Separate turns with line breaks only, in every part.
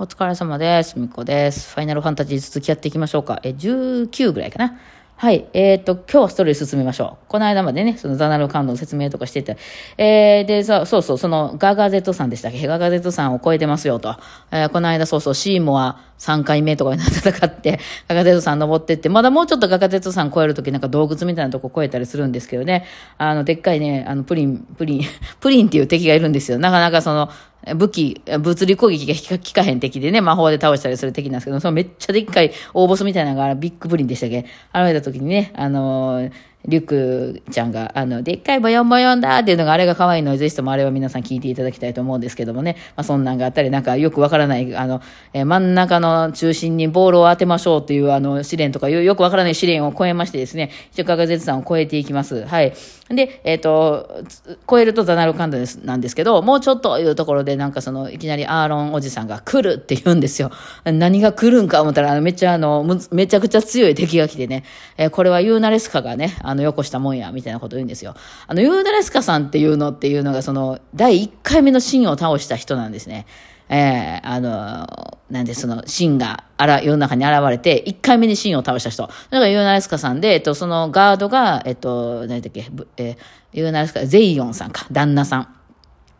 お疲れ様です。みこです。ファイナルファンタジー続きやっていきましょうか。え、19ぐらいかな。はい。えっ、と、今日はストーリー進めましょう。この間までね、そのザナルカンドの説明とかしてて。えー、で、さそうそう、そのガガゼットさんでしたっけ？ガガゼットさんを超えてますよと。えーこの間そうそう、シーモア3回目とかに戦って、ガガゼットさん登ってって、まだもうちょっとガガゼットさん超えるときなんか洞窟みたいなとこ超えたりするんですけどね。あの、でっかいね、あの、プリン、プリン、プリンっていう敵がいるんですよ。なかなかその、武器、物理攻撃が効か効かへん敵でね、魔法で倒したりする敵なんですけど、そのめっちゃでっかい大ボスみたいなのがビッグプリンでしたっけ？現れた時にね、あのーリュックちゃんが、あの、でっかいボヨンボヨンだっていうのが、あれが可愛いので、ぜひともあれは皆さん聞いていただきたいと思うんですけどもね。まあ、そんなんがあったり、なんかよくわからない、あの、えー真ん中の中心にボールを当てましょうっていう、あの、試練とかよ、よくわからない試練を超えましてですね、一応、ガガゼツさんを超えていきます。はい。で、えっ、と、超えるとザナルカンドですなんですけど、もうちょっというところで、なんかその、いきなりアーロンおじさんが来るって言うんですよ。何が来るんか思ったら、あのめっちゃあの、むめちゃくちゃ強い敵が来てね、えーこれはユーナレスカがね、あの、のよこしたもんや、みたいなこと言うんですよ。あの、ユーナレスカさんっていうのっていうのが、その、第1回目のシンを倒した人なんですね。えーあの、なんでその、シンが、あら、世の中に現れて、1回目にシンを倒した人。だからユーナレスカさんで、えっと、そのガードが、えっと、何だっけ、えーユーナレスカ、ゼイヨンさんか、旦那さん。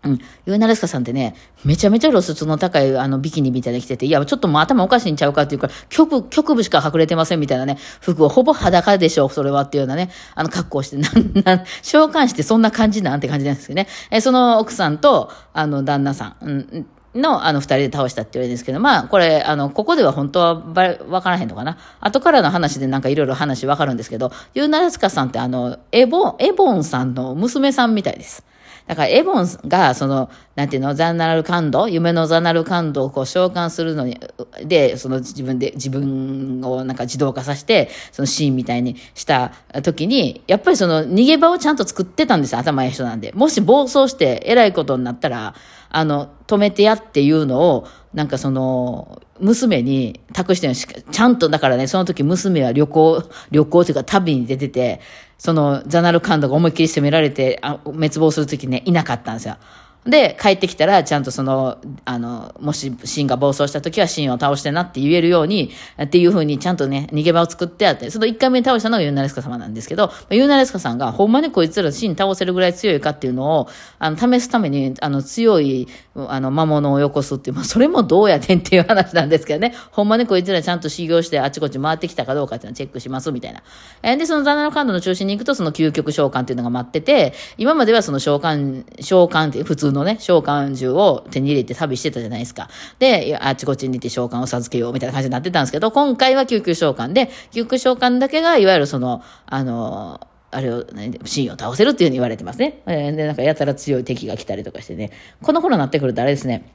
うん。ユーナレスカさんってね、めちゃめちゃ露出の高いあのビキニみたいな着てて、いや、ちょっともう頭おかしいんちゃうかっていうか、局部、局部しか隠れてませんみたいなね、服をほぼ裸でしょ、それはっていうようなね、あの格好をして、なん、なん、召喚してそんな感じなんて感じなんですけどね。え、その奥さんと、あの、旦那さん、うん、の、あの、二人で倒したって言われるんですけど、まあ、これ、あの、ここでは本当はばれ、わからへんのかな？後からの話でなんかいろいろ話わかるんですけど、ユーナレスカさんってあの、エボン、エボンさんの娘さんみたいです。だから、エボンが、その、なんていうの、ザンナル感度、夢のザナル感度をこう召喚するのに、で、その自分で、自分をなんか自動化させて、そのシーンみたいにした時に、やっぱりその逃げ場をちゃんと作ってたんですよ、頭いい人なんで。もし暴走して偉いことになったら、あの、止めてやっていうのを、なんかその、娘に託してしちゃんと、だからね、その時娘は旅行、旅行というか旅に出てて、そのザナルカンドが思いっきり責められて、あ滅亡する時ね、いなかったんですよ。で、帰ってきたら、ちゃんとその、あの、もしシンが暴走した時はシンを倒してなって言えるように、っていう風にちゃんとね、逃げ場を作ってあって、その1回目に倒したのがユーナレスカ様なんですけど、ユーナレスカさんがほんまにこいつらシン倒せるぐらい強いかっていうのを、あの、試すために、あの、強い、あの、魔物をよこすっていう、まあ、それもどうやねんっていう話なんですけどね、ほんまにこいつらちゃんと修行してあちこち回ってきたかどうかっていうのをチェックしますみたいな。えで、そのザナのカンドの中心に行くと、その究極召喚っていうのが待ってて、今まではその召喚、召喚って、普通ののね、召喚銃を手に入れて旅してたじゃないですか。で、あちこちに行って召喚を授けようみたいな感じになってたんですけど、今回は救急召喚で、救急召喚だけが、いわゆるその、あの、あれを、ね、シーンを倒せるっていうふうに言われてますね。で、なんかやたら強い敵が来たりとかしてね。この頃になってくるとあれですね。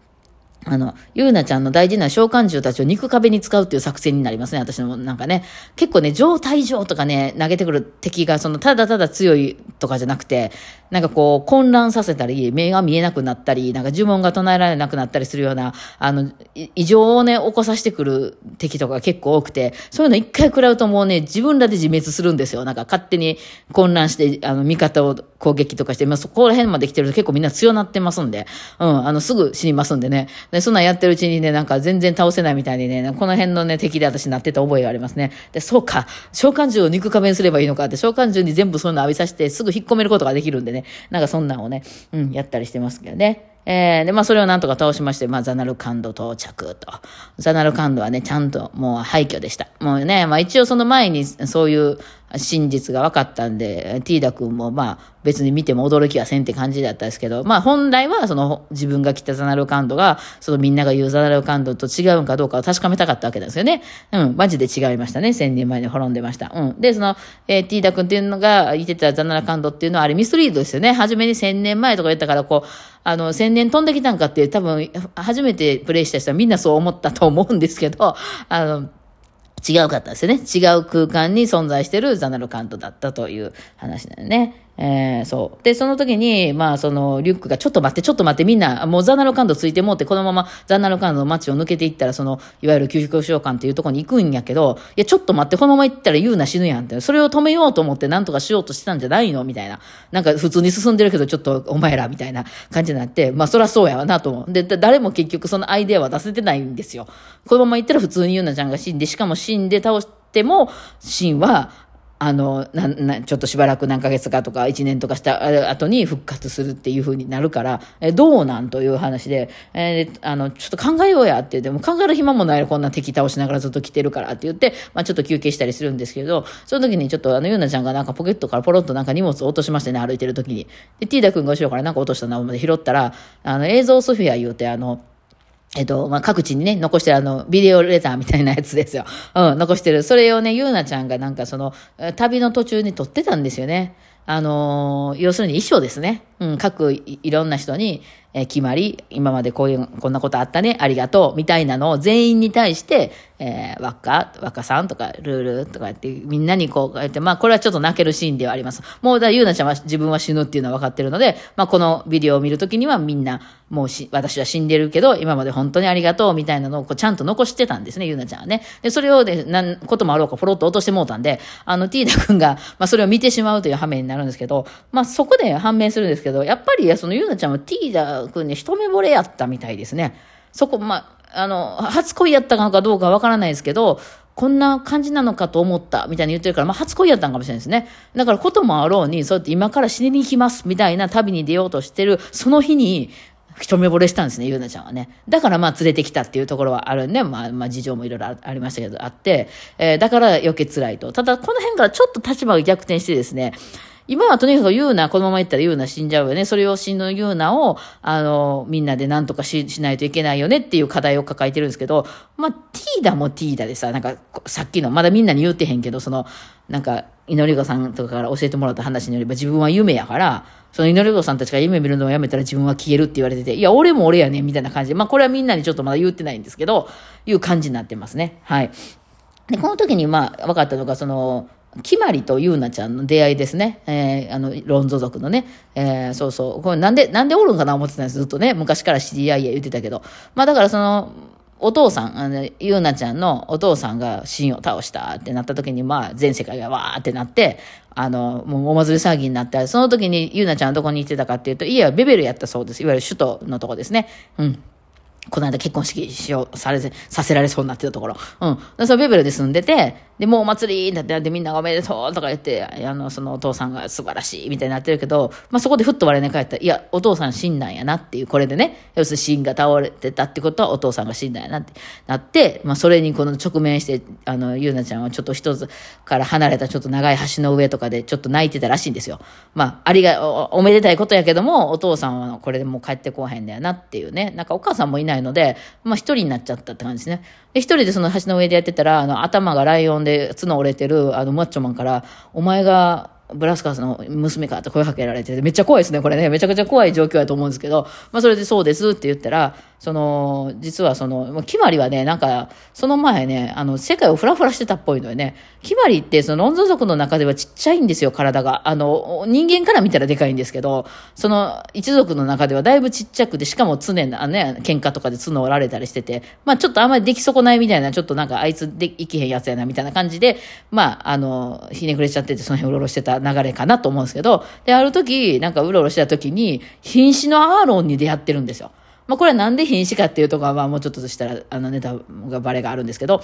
あの、ゆうなちゃんの大事な召喚獣たちを肉壁に使うっていう作戦になりますね、私のなんかね。結構ね、状態上とかね、投げてくる敵が、その、ただただ強いとかじゃなくて、なんかこう、混乱させたり、目が見えなくなったり、なんか呪文が唱えられなくなったりするような、あの、異常をね、起こさせてくる敵とか結構多くて、そういうの一回食らうともうね、自分らで自滅するんですよ。なんか勝手に混乱して、あの、味方を攻撃とかして、まあ、そこら辺まで来てると結構みんな強なってますんで、うん、あの、すぐ死にますんでね。で、そんなんやってるうちにね、なんか全然倒せないみたいにね、この辺のね、敵で私なってた覚えがありますね。で、そうか、召喚獣を肉壁にすればいいのかって、召喚獣に全部そういうの浴びさせて、すぐ引っ込めることができるんでね、なんかそんなんをね、うん、やったりしてますけどね。えー、で、まあ、それをなんとか倒しまして、まあ、ザナルカンド到着と。ザナルカンドはね、ちゃんともう廃墟でした。もうね、まあ、一応その前にそういう真実が分かったんで、ティーダ君もまあ、別に見ても驚きはせんって感じだったんですけど、まあ、本来はその自分が着たザナルカンドが、そのみんなが言うザナルカンドと違うんかどうかを確かめたかったわけなんですよね。うん、マジで違いましたね。千年前に滅んでました。うん。で、その、えーティーダ君っていうのが言ってたザナルカンドっていうのはあれミスリードですよね。初めに千年前とか言ったから、こう、あの、千年飛んできたんかって多分、初めてプレイした人はみんなそう思ったと思うんですけど、あの、違うかったですよね。違う空間に存在してるザナルカントだったという話だよね。えー、そう。で、その時に、まあ、その、リュックが、ちょっと待って、ちょっと待って、みんな、もうザナルカンドついてもって、このままザナルカンドの街を抜けていったら、その、いわゆる究極召喚っていうところに行くんやけど、いや、ちょっと待って、このまま行ったら言うな死ぬやんって、それを止めようと思って何とかしようとしてたんじゃないのみたいな。なんか、普通に進んでるけど、ちょっと、お前ら、みたいな感じになって、まあ、そりゃそうやわなと思う。で、誰も結局そのアイデアは出せてないんですよ。このまま行ったら普通にユーナちゃんが死んで、しかも死んで倒しても、シンは、あの、な、な、ちょっとしばらく何ヶ月かとか1年とかした後に復活するっていう風になるから、えどうなんという話で、えー、あの、ちょっと考えようやって言っても、考える暇もないこんな敵倒しながらずっと来てるからって言って、まあちょっと休憩したりするんですけど、その時にちょっとあの、ゆうなちゃんがなんかポケットからポロッとなんか荷物を落としましてね、歩いてる時に。で、ティーダ君が後ろからなんか落としたなまで拾ったら、あの、映像ソフィア言うて、あの、えっと、まあ、各地にね、残してるあの、ビデオレターみたいなやつですよ。うん、残してる。それをね、ゆうなちゃんがなんかその、旅の途中に撮ってたんですよね。あのー、要するに衣装ですね。うん、各いろんな人に、えー、決まり、今までこういう、こんなことあったね、ありがとう、みたいなのを全員に対して、えー、若、若さんとか、ルールとかやって、みんなにこうやって、まあ、これはちょっと泣けるシーンではあります。もう、だ、ゆうなちゃんは自分は死ぬっていうのは分かってるので、まあ、このビデオを見るときにはみんな、もうし、私は死んでるけど、今まで本当にありがとう、みたいなのをこうちゃんと残してたんですね、ゆうなちゃんはね。で、それをね、なんこともあろうか、ポロッと落としてもうたんで、あの、ティーダ君が、まあ、それを見てしまうという羽目になるんですけど、まあ、そこで判明するんですけど、やっぱり、そのゆうなちゃんはティーダ君に一目惚れやったみたいですね。そこ、まあ、あの、初恋やったのかどうかわからないですけど、こんな感じなのかと思った、みたいに言ってるから、まあ、初恋やったんかもしれないですね。だから、こともあろうに、そうやって今から死にに行きます、みたいな旅に出ようとしてる、その日に、一目惚れしたんですね、ゆうなちゃんはね。だからまあ連れてきたっていうところはあるんで、まあまあ事情もいろいろありましたけど、あって、えー、だから余計辛いと。ただこの辺からちょっと立場が逆転してですね、今はとにかく言うな、このまま言ったら言うな死んじゃうよね。それを死ぬ言うなを、あの、みんなで何とかししないといけないよねっていう課題を抱えてるんですけど、まあ、ティーダもティーダでさ、なんか、さっきの、まだみんなに言うてへんけど、その、なんか、祈り子さんとかから教えてもらった話によれば自分は夢やから、その祈り子さんたちが夢見るのをやめたら自分は消えるって言われてて、いや、俺も俺やねみたいな感じで、まあ、これはみんなにちょっとまだ言ってないんですけど、いう感じになってますね。はい。で、この時に、まあ、分かったのが、その、きまりとゆうなちゃんの出会いですね。えー、あの、ロンゾ族のね。えー、そうそう。これなんで、なんでおるんかな思ってたんです。ずっとね。昔から知り合いや言ってたけど。まあだからその、お父さん、あの、ゆうなちゃんのお父さんがンを倒したってなった時に、まあ、全世界がわーってなって、あの、もうお祭り騒ぎになった。その時にゆうなちゃんはどこに行ってたかっていうと、家はベベルやったそうです。いわゆる首都のとこですね。うん。この間結婚式しよう、され、させられそうになってたところ。うん。そのベベルで住んでて、で、もうお祭りになってみんながおめでとうとか言って、あの、そのお父さんが素晴らしいみたいになってるけど、まあ、そこでふっと我に帰ったら、いや、お父さん死んだんやなっていう、これでね、要するに死んが倒れてたってことはお父さんが死んだんやなってなって、まあ、それにこの直面して、あの、ゆうなちゃんはちょっと一つから離れたちょっと長い橋の上とかでちょっと泣いてたらしいんですよ。まあ、ありが、おおめでたいことやけども、お父さんはこれでもう帰ってこへんだよなっていうね、なんかお母さんもいないので、まあ、一人になっちゃったって感じですね。で、一人でその橋の上でやってたら、あの、頭がライオンで角折れてる、あの、マッチョマンから、お前が、ブラスカースの娘かって声かけられてて、めっちゃ怖いですね、これね。めちゃくちゃ怖い状況やと思うんですけど、まあそれでそうですって言ったら、その、実はその、決まりはね、なんか、その前ね、あの、世界をフラフラしてたっぽいのよね。決まりって、その、ロンゾ族の中ではちっちゃいんですよ、体が。あの、人間から見たらでかいんですけど、その、一族の中ではだいぶちっちゃくて、しかも常に、あね、喧嘩とかで角折られたりしてて、まあちょっとあんまり出来損ないみたいな、ちょっとなんかあいつで生きへんやつやな、みたいな感じで、まあ、あの、ひねくれちゃってて、その辺うろうろしてた流れかなと思うんですけど、で、ある時、なんかうろうろしてた時に、瀕死のアーロンに出会ってるんですよ。まあ、これはなんで瀕死かっていうところは、もうちょっとしたら、あの、ネタがバレがあるんですけど、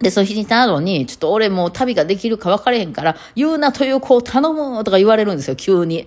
で、その日にたのに、ちょっと俺もう旅ができるか分かれへんから、言うなという子を頼むとか言われるんですよ、急に。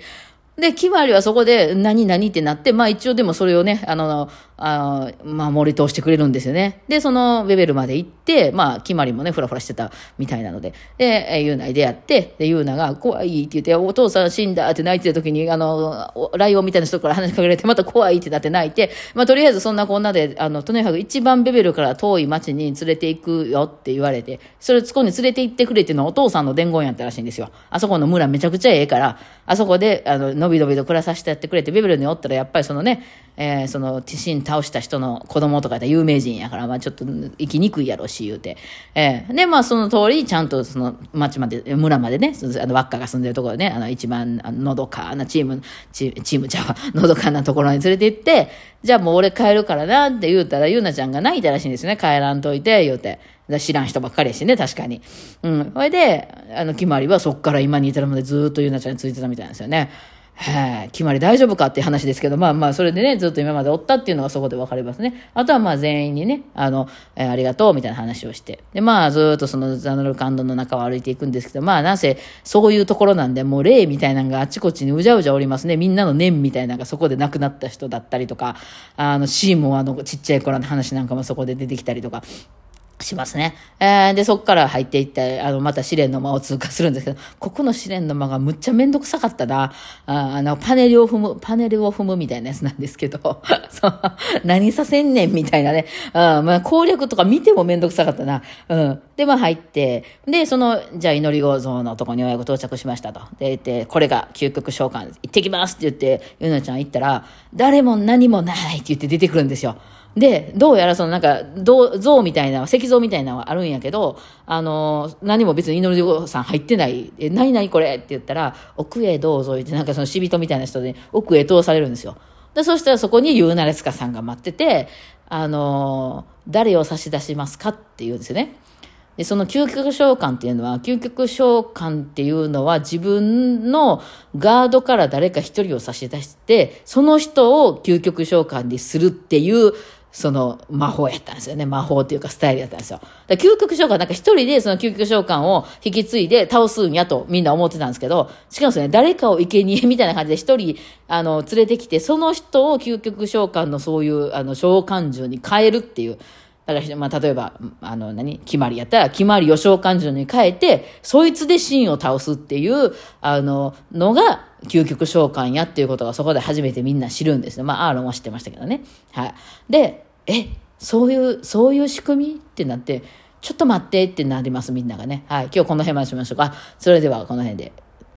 で、決まりはそこで、何何ってなって、まあ一応でもそれをね、あの、あまあ盛り通してくれるんですよね。で、そのベベルまで行って、まあ決まりもね、ふらふらしてたみたいなので、で、ユーナに出会って、で、ユーナが怖いって言って、お父さん死んだって泣いてた時に、あの、ライオンみたいな人から話しかけられて、また怖いってなって泣いて、まあとりあえずそんなこんなで、あの、とにかく一番ベベルから遠い町に連れて行くよって言われて、それそこに連れて行ってくれっていうのはお父さんの伝言やったらしいんですよ。あそこの村めちゃくちゃええから、あそこで、あの、のびのびと暮らさせてやってくれて、ベベルにおったらやっぱりそのね、えー、その、ティシン倒倒した人の子供とかやったら有名人やから、まあちょっと生きにくいやろし、言うて。ええで、まあその通り、ちゃんとその町まで、村までね、あの、輪っかが住んでるところね、あの、一番、の、どかなチーム、チームちゃうわ、のどかなところに連れて行って、じゃあもう俺帰るからなって言うたら、ゆうなちゃんが泣いたらしいんですよね。帰らんといて、言うて。知らん人ばっかりやしね、確かに。うん。それで、あの、決まりはそっから今に至るまでずっとゆうなちゃんについてたみたいなんですよね。はい、決まり大丈夫かっていう話ですけど、まあまあ、それでね、ずっと今までおったっていうのがそこで分かりますね。あとはまあ全員にね、あの、えー、ありがとうみたいな話をして。で、まあずっとそのザナルカンドの中を歩いていくんですけど、まあなぜそういうところなんで、もう霊みたいなのがあちこちにうじゃうじゃおりますね。みんなの念みたいなのがそこで亡くなった人だったりとか、あの、シーモアのちっちゃい頃の話なんかもそこで出てきたりとか。しますね。えー、で、そこから入っていって、あの、また試練の間を通過するんですけど、ここの試練の間がむっちゃめんどくさかったな。あの、パネルを踏む、パネルを踏むみたいなやつなんですけど、そう、何させんねんみたいなね。あまあ、攻略とか見てもめんどくさかったな。うん。で、まあ入って、で、その、じゃあ祈り合像のとこにようやく到着しましたと。で、言って、これが究極召喚、行ってきますって言って、ゆなちゃん行ったら、誰も何もないって言って出てくるんですよ。で、どうやらそのなんか、像みたいな、石像みたいなのがあるんやけど、あの、何も別に祈りさん入ってない、え、何々これって言ったら、奥へどうぞ言って、なんかその死人みたいな人で、奥へ通されるんですよ。で、そしたらそこにユーナレスカさんが待ってて、あの、誰を差し出しますかって言うんですよね。で、その究極召喚っていうのは、究極召喚っていうのは自分のガードから誰か一人を差し出して、その人を究極召喚にするっていうその魔法やったんですよね。魔法っていうかスタイルやったんですよ。だ究極召喚なんか一人でその究極召喚を引き継いで倒すんやとみんな思ってたんですけど、しかもですね、誰かを生贄みたいな感じで一人、あの、連れてきて、その人を究極召喚のそういう、あの、召喚獣に変えるっていう。だから、まあ、例えば、あの、何？決まりやったら、決まりを召喚獣に変えて、そいつで真を倒すっていう、あの、のが、究極召喚やっていうことがそこで初めてみんな知るんですよ。まあ、アーロンは知ってましたけどね。はい。で、え、そういう、そういう仕組みってなって、ちょっと待ってってなります、みんながね。はい。今日この辺までしましょうか。それではこの辺で。